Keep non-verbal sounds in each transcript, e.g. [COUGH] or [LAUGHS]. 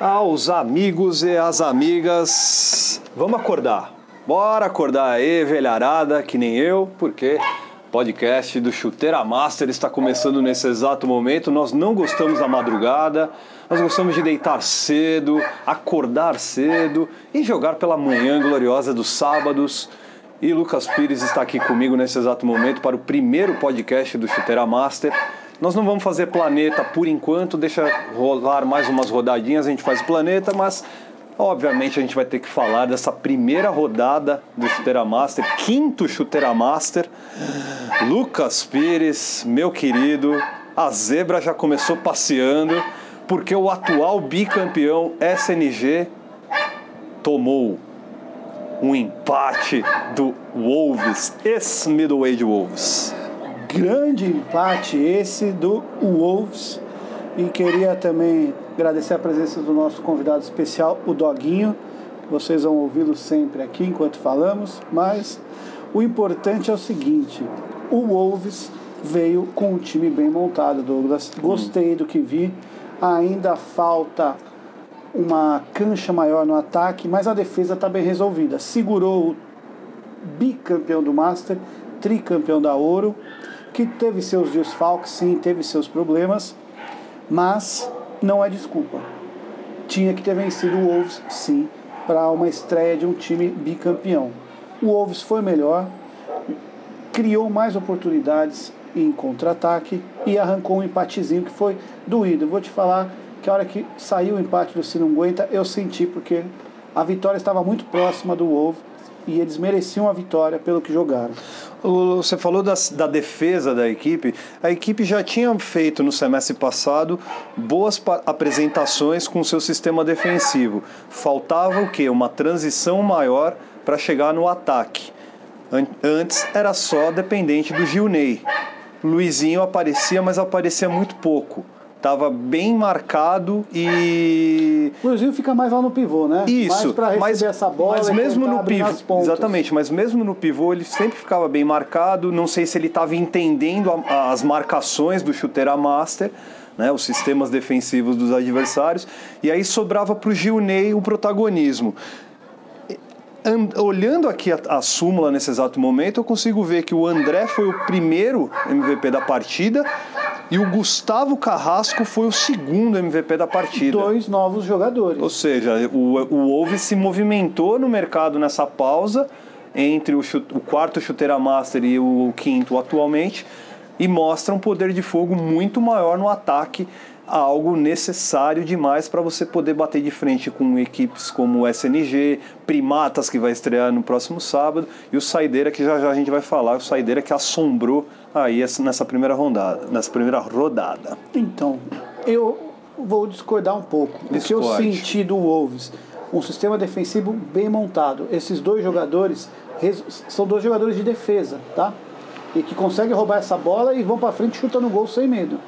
aos amigos e às amigas. Vamos acordar. Bora acordar aí, velharada, que nem eu, porque podcast do Chuteira Master está começando nesse exato momento. Nós não gostamos da madrugada, nós gostamos de deitar cedo, acordar cedo e jogar pela manhã gloriosa dos sábados. E Lucas Pires está aqui comigo nesse exato momento para o primeiro podcast do Chuteira Master. Nós não vamos fazer planeta por enquanto, deixa rolar mais umas rodadinhas, a gente faz planeta, mas obviamente a gente vai ter que falar dessa primeira rodada do Chuteira Master, quinto Chuteira Master. Lucas Pires, meu querido, a zebra já começou passeando, porque o atual bicampeão SNG tomou um empate do Wolves, ex-middleweight Wolves grande empate esse do Wolves. E queria também agradecer a presença do nosso convidado especial, o Doguinho. Vocês vão ouvi-lo sempre aqui enquanto falamos, mas o importante é o seguinte: o Wolves veio com um time bem montado, Douglas. Gostei do que vi. Ainda falta uma cancha maior no ataque, mas a defesa está bem resolvida. Segurou o bicampeão do Master, tricampeão da Ouro que teve seus desfalques, sim, teve seus problemas, mas não é desculpa. Tinha que ter vencido o Wolves, sim, para uma estreia de um time bicampeão. O Wolves foi melhor, criou mais oportunidades em contra-ataque e arrancou um empatezinho que foi doído. Eu vou te falar que a hora que saiu o empate do Sinunguenta, eu senti porque a vitória estava muito próxima do Wolves e eles mereciam a vitória pelo que jogaram. Você falou da, da, defesa da equipe. A equipe já tinha feito no semestre passado boas apresentações com seu sistema defensivo. Faltava o quê? Uma transição maior para chegar no ataque. Antes era só dependente do Gilney. Luizinho aparecia, mas aparecia muito pouco estava bem marcado e. O Luizinho fica mais lá no pivô, né? Isso. Mais receber mas, essa bola mas mesmo no pivô. Exatamente, mas mesmo no pivô ele sempre ficava bem marcado. Não sei se ele estava entendendo a, as marcações do chuteira master. Né, os sistemas defensivos dos adversários, e aí sobrava para o Gilney o protagonismo olhando aqui a, a, súmula nesse exato momento, eu consigo ver que o André foi o primeiro MVP da partida e o Gustavo Carrasco foi o segundo MVP da partida. Dois novos jogadores. Ou seja, o, o Wolves se movimentou no mercado nessa pausa entre o, chute, o quarto chuteira master e o quinto atualmente e mostra um poder de fogo muito maior no ataque algo necessário demais para você poder bater de frente com equipes como o SNG, Primatas, que vai estrear no próximo sábado, e o Saideira, que já já a gente vai falar, o Saideira que assombrou aí nessa primeira rodada. Nessa primeira rodada. Então, eu vou discordar um pouco. O que eu senti do Wolves, um sistema defensivo bem montado. Esses dois jogadores são dois jogadores de defesa, tá? E que conseguem roubar essa bola e vão para frente chutando gol sem medo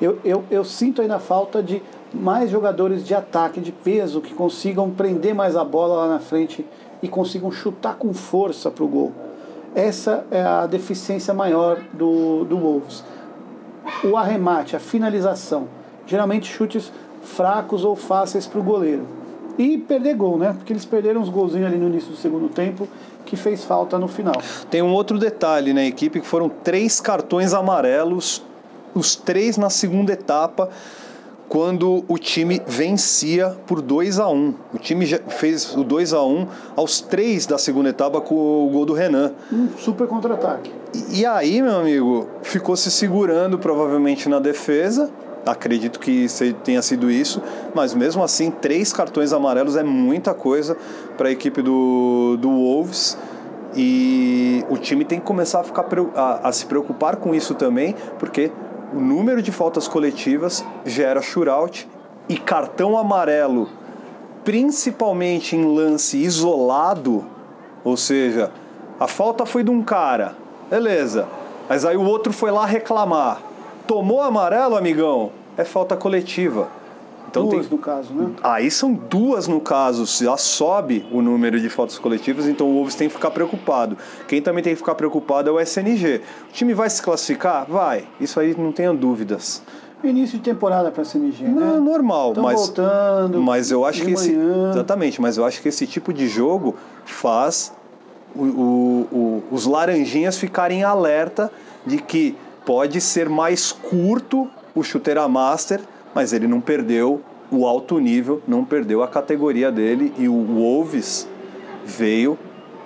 eu, eu, eu sinto ainda falta de mais jogadores de ataque, de peso, que consigam prender mais a bola lá na frente e consigam chutar com força para o gol. Essa é a deficiência maior do, do Wolves. O arremate, a finalização. Geralmente chutes fracos ou fáceis para o goleiro. E perder gol, né? Porque eles perderam uns golzinhos ali no início do segundo tempo que fez falta no final. Tem um outro detalhe na equipe que foram três cartões amarelos os três na segunda etapa, quando o time vencia por 2 a 1 O time fez o 2 a 1 aos três da segunda etapa com o gol do Renan. Um super contra-ataque. E, e aí, meu amigo, ficou se segurando provavelmente na defesa. Acredito que tenha sido isso, mas mesmo assim, três cartões amarelos é muita coisa para a equipe do, do Wolves. E o time tem que começar a, ficar, a, a se preocupar com isso também, porque o número de faltas coletivas gera shootout e cartão amarelo, principalmente em lance isolado, ou seja, a falta foi de um cara, beleza, mas aí o outro foi lá reclamar. Tomou amarelo, amigão? É falta coletiva. Então duas tem... no caso, né? Aí são duas no caso, já sobe o número de faltas coletivas, então o Wolves tem que ficar preocupado. Quem também tem que ficar preocupado é o SNG. O time vai se classificar? Vai. Isso aí não tenha dúvidas. início de temporada para a CNG, Não, né? normal, Estão mas voltando. mas eu acho que esse manhã. exatamente, mas eu acho que esse tipo de jogo faz o- o- o- os laranjinhas ficarem em alerta de que pode ser mais curto o chuteira master, mas ele não perdeu o alto nível, não perdeu a categoria dele e o Wolves veio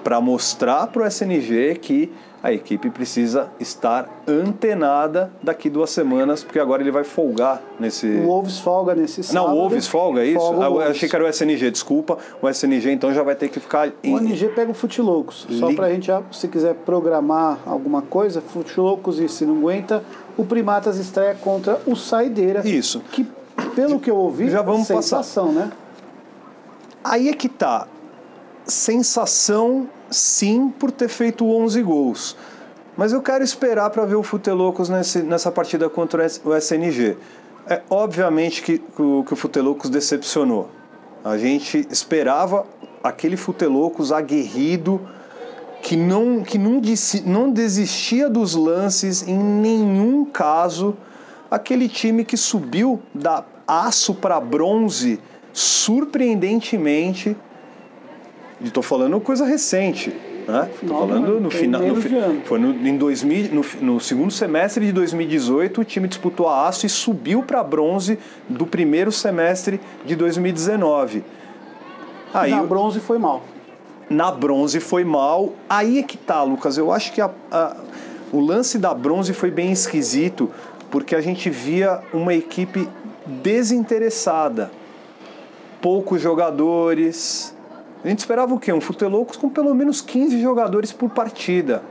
para mostrar para o SNG que a equipe precisa estar antenada daqui duas semanas, porque agora ele vai folgar nesse. O Wolves folga nesse sábado. Não, o Wolves folga, é isso? Folga o Ah, eu achei que era o SNG, desculpa. O SNG então já vai ter que ficar. O Em... NG pega o Fute Loucos. Só Li- pra gente, já, se quiser programar alguma coisa, Fute Loucos e se não aguenta, o Primatas estreia contra o Saideira. Isso. Que, pelo que eu ouvi, Já vamos sensação, né? Aí é que tá. Sensação, sim, por ter feito 11 gols. Mas eu quero esperar para ver o Futelocos nesse, nessa partida contra o SNG. É obviamente que, que o, que o Futelocos decepcionou. A gente esperava aquele Futelocos aguerrido que não, que não, não desistia dos lances em nenhum caso. Aquele time que subiu da aço para bronze surpreendentemente. E tô falando coisa recente. Né? Do falando no final. no foi no, em 2000, no, no segundo semestre de 2018, o time disputou a aço e subiu para bronze do primeiro semestre de 2019. Aí, Na bronze foi mal. na bronze foi mal. Aí é que tá, Lucas. Eu acho que a- a- o lance da bronze foi bem esquisito, porque a gente via uma equipe desinteressada. Poucos jogadores. A gente esperava o quê? Um Futelocos com pelo menos 15 jogadores por partida.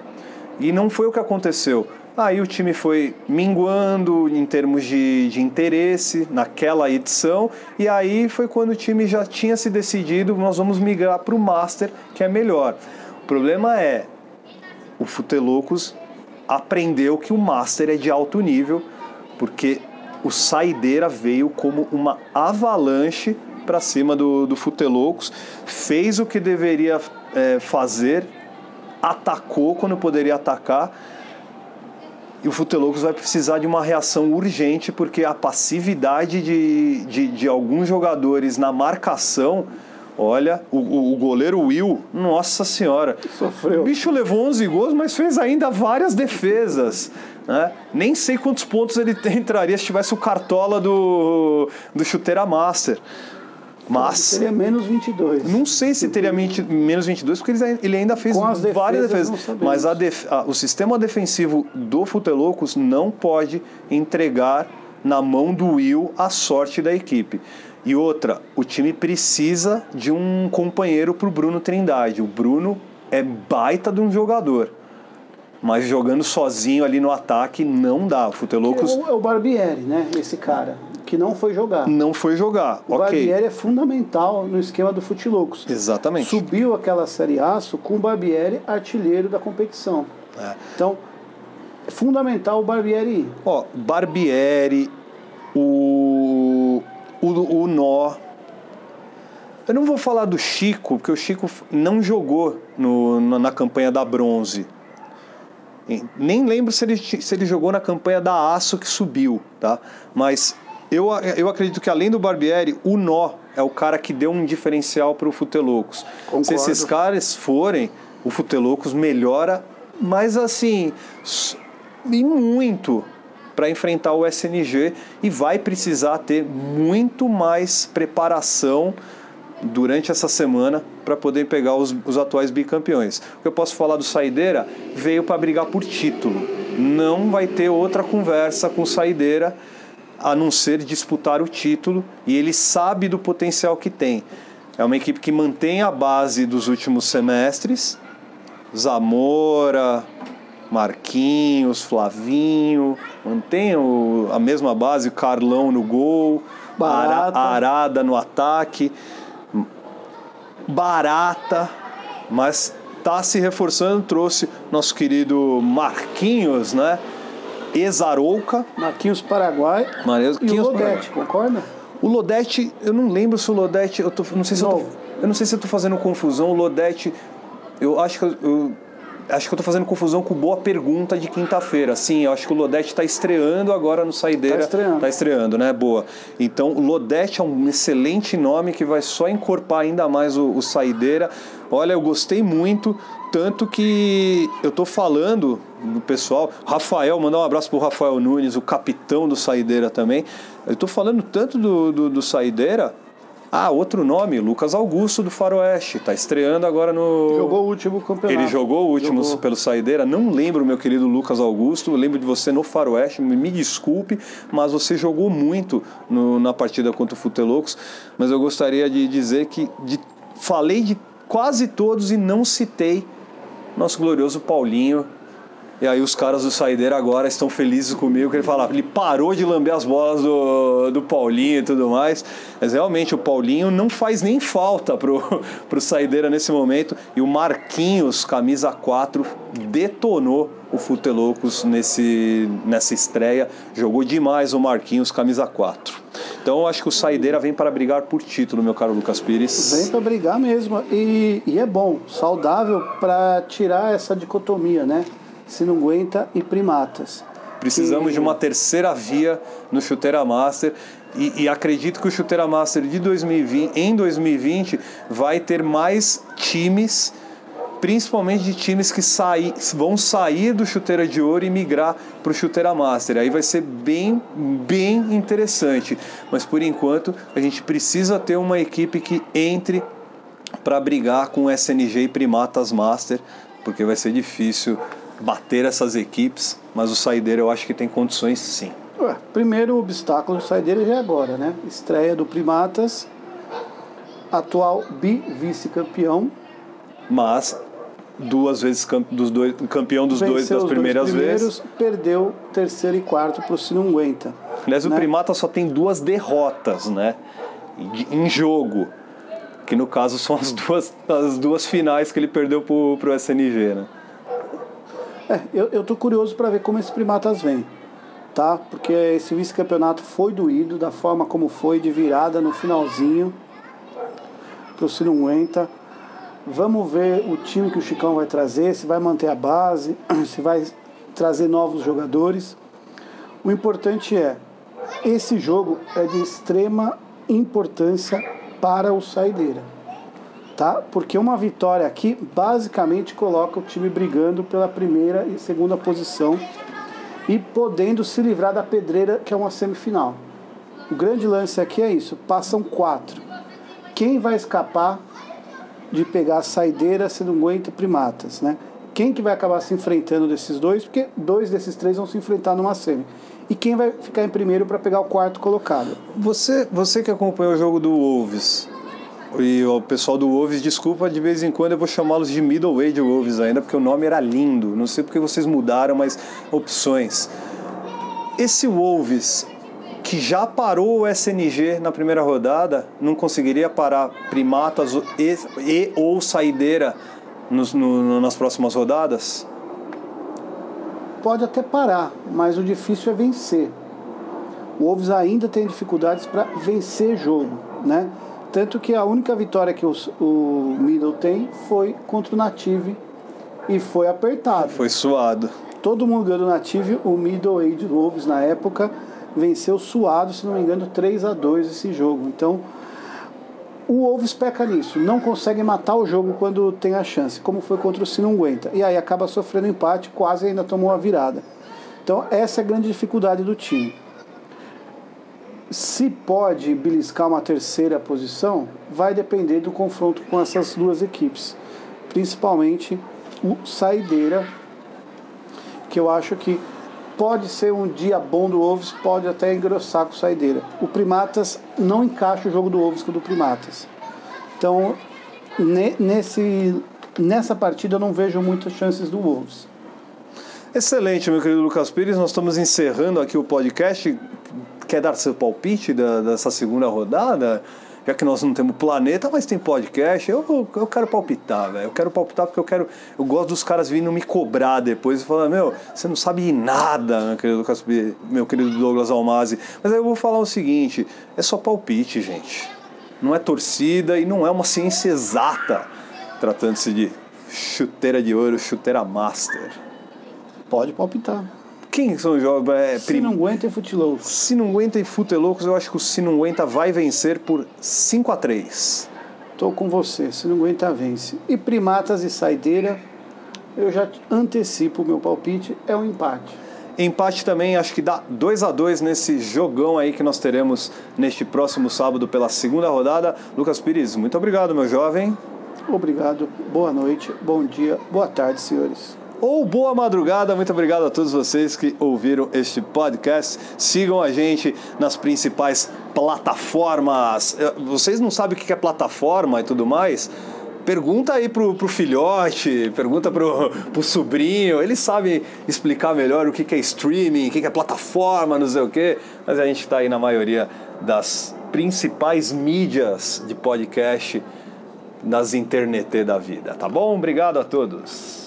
E não foi o que aconteceu. Aí o time foi minguando em termos de, de interesse naquela edição, e aí foi quando o time já tinha se decidido: nós vamos migrar para o Master, que é melhor. O problema é: o Futelocos aprendeu que o Master é de alto nível, porque o Saideira veio como uma avalanche para cima do, do Futelocos, fez o que deveria eh, fazer, atacou quando poderia atacar. E o Futelocos vai precisar de uma reação urgente, porque a passividade de, de, de alguns jogadores na marcação. Olha, o, o- o goleiro Will, nossa senhora. Sofreu. O bicho levou 11 gols, mas fez ainda várias defesas. Né? Nem sei quantos pontos ele [LAUGHS] entraria se tivesse o cartola do, do Chuteira Master. Mas. Seria menos 22. Não sei se teria menos 22, porque ele, ele ainda fez Com as várias defesas, defesas. Mas a def- a- o sistema defensivo do Futelocos não pode entregar na mão do Will a sorte da equipe. E outra, o time precisa de um companheiro para o Bruno Trindade. O Bruno é baita de um jogador. Mas jogando sozinho ali no ataque não dá. O É Futelocos o, é o Barbieri, né? Esse cara, que não foi jogar. não foi jogar. O. Barbieri é fundamental no esquema do Fute Loucos. Exatamente. Subiu aquela Série Aço com o Barbieri artilheiro da competição. É. Então, é fundamental o Barbieri ir. Ó, Barbieri, o, o, o Nó. Eu não vou falar do Chico, porque o Chico não jogou no, na, na campanha da bronze. Nem lembro se ele, se ele jogou na campanha da Aço que subiu, tá? Mas eu, eu acredito que além do Barbieri, o Nó é o cara que deu um diferencial para o Futelocos. Se esses caras forem, o Futelocos melhora, mas assim, e muito para enfrentar o SNG e vai precisar ter muito mais preparação durante essa semana para poder pegar os, os atuais bicampeões. O que eu posso falar do Saideira veio para brigar por título. Não vai ter outra conversa com o Saideira a não ser disputar o título e ele sabe do potencial que tem. É uma equipe que mantém a base dos últimos semestres. Zamora, Marquinhos, Flavinho, mantém o- a mesma base, o Carlão no gol, Barata. Ara- Arada no ataque, barata, mas tá se reforçando, trouxe nosso querido Marquinhos, né? Ex-Arouca, Marquinhos Paraguai. E Marquinhos o Lodete, concorda? o Lodete, eu não lembro se o Lodete, eu tô, não sei se eu tô, eu não sei se eu tô fazendo confusão, o Lodete, eu acho que eu, eu acho que eu tô fazendo confusão com boa pergunta de quinta-feira. Sim, eu acho que o Lodete está estreando agora no Saideira. Tá estreando. Tá estreando, né? Boa. Então, o Lodete é um excelente nome que vai só encorpar ainda mais o, o Saideira. Olha, eu gostei muito, tanto que eu tô falando do pessoal. Rafael, mandar um abraço pro Rafael Nunes, o capitão do Saideira também. Eu tô falando tanto do, do, do Saideira. Ah, outro nome, Lucas Augusto do Faroeste. Tá estreando agora no. Jogou o último campeonato. Ele jogou o último Jogou. pelo Saideira. Não lembro, meu querido Lucas Augusto. Lembro de você no Faroeste. Me me desculpe, mas você jogou muito no- na partida contra o Futelocos. Mas eu gostaria de dizer que de- falei de quase todos e não citei nosso glorioso Paulinho. E aí os caras do Saideira agora estão felizes comigo, que ele fala, ele parou de lamber as bolas do, do Paulinho e tudo mais. Mas realmente o Paulinho não faz nem falta pro, [LAUGHS] pro Saideira nesse momento. E o Marquinhos, camisa 4, detonou o Futelocos nesse, nessa estreia. Jogou demais o Marquinhos, camisa 4. Então acho que o Saideira vem para brigar por título, meu caro Lucas Pires. Vem para brigar mesmo. E, e é bom, saudável para tirar essa dicotomia, né? Aguenta e primatas. Precisamos Que- de uma terceira via no Chuteira Master e, e acredito que o Chuteira Master de 2020, em 2020 vai ter mais times, principalmente de times que sair, vão sair do Chuteira de Ouro e migrar para o Chuteira Master. Aí vai ser bem, bem interessante. Mas por enquanto a gente precisa ter uma equipe que entre para brigar com SNG e Primatas Master, porque vai ser difícil bater essas equipes, mas o Saideira eu acho que tem condições sim. Ué, primeiro obstáculo sai dele já é agora, né? Estreia do Primatas, atual bi-vice-campeão. Mas duas vezes dos dois, campeão dos dois das dois primeiras primeiros, vezes. perdeu terceiro e quarto pro Se Não Aguenta. Aliás, o né? Primata só tem duas derrotas, né? Em jogo. Que no caso são as duas, as duas finais que ele perdeu pro, pro SNG, né? É, eu, eu tô curioso para ver como esses primatas vêm, tá? Porque esse vice-campeonato foi doído da forma como foi, de virada no finalzinho pro Se Não Aguenta. Vamos ver o time que o Chicão vai trazer, se vai manter a base, [CLEARS THROAT] se vai trazer novos jogadores. O importante é, esse jogo é de extrema importância para o Saideira tá? Porque uma vitória aqui basicamente coloca o time brigando pela primeira e segunda posição e podendo se livrar da pedreira que é uma semifinal. O grande lance aqui é isso: passam quatro. Quem vai escapar de pegar a saideira se não aguenta primatas, né? Quem que vai acabar se enfrentando desses dois? Porque dois desses três vão se enfrentar numa semi. E quem vai ficar em primeiro para pegar o quarto colocado? Você, você que acompanhou o jogo do Wolves e o pessoal do Wolves, desculpa, de vez em quando eu vou chamá-los de Middleweight Wolves ainda, porque o nome era lindo. Não sei porque vocês mudaram, mas opções. Esse Wolves que já parou o SNG na primeira rodada, não conseguiria parar Primatas e, e ou Saideira nos- no- nas próximas rodadas? pode até parar, mas o difícil é vencer. O Wolves ainda tem dificuldades para vencer jogo, né? Tanto que a única vitória que os- o Middle tem foi contra o Native e foi apertado. Foi suado. Todo mundo ganhou do Native, o Middle Age Wolves na época venceu suado, se não me engano, 3 a 2 esse jogo. Então, o Wolves peca nisso, não consegue matar o jogo quando tem a chance, como foi contra o Se Não Aguenta. E aí acaba sofrendo empate, quase ainda tomou a virada. Então, essa é a grande dificuldade do time. Se pode beliscar uma terceira posição, vai depender do confronto com essas duas equipes, principalmente o Saideira, que eu acho que pode ser um dia bom do Wolves, pode até engrossar com o Saideira. O Primatas não encaixa o jogo do Wolves com o do Primatas. Então, ne- nesse, nessa partida eu não vejo muitas chances do Wolves. Excelente, meu querido Lucas Pires. Nós estamos encerrando aqui o podcast. Quer dar seu palpite da- dessa segunda rodada? Já que nós não temos planeta, mas tem podcast, eu, eu quero palpitar, velho. Eu quero palpitar porque eu quero. Eu gosto dos caras vindo me cobrar depois e falar, meu, você não sabe nada, meu querido, meu querido Douglas Almazi. Mas aí eu vou falar o seguinte: é só palpite, gente. Não é torcida e não é uma ciência exata tratando-se de chuteira de ouro, chuteira master? Pode palpitar. Quem são os jogos? É, Se não aguenta é futilouco. Se não aguenta e Futelocos, eu acho que o Se não aguenta vai vencer por 5 a 3 Tô com você, se não aguenta, vence. E primatas e saideira, eu já antecipo o meu palpite, é um empate. Empate também, acho que dá 2 a 2 nesse jogão aí que nós teremos neste próximo sábado pela segunda rodada. Lucas Pires, muito obrigado, meu jovem. Obrigado, boa noite, bom dia, boa tarde, senhores ou boa madrugada. Muito obrigado a todos vocês que ouviram este podcast. Sigam a gente nas principais plataformas. Vocês não sabem o que é plataforma e tudo mais? Pergunta aí pro, pro filhote, pergunta pro, pro sobrinho, eles sabem explicar melhor o que, que é streaming, o que, que é plataforma, não sei o quê, mas a gente está aí na maioria das principais mídias de podcast das internet da vida, tá bom? Obrigado a todos.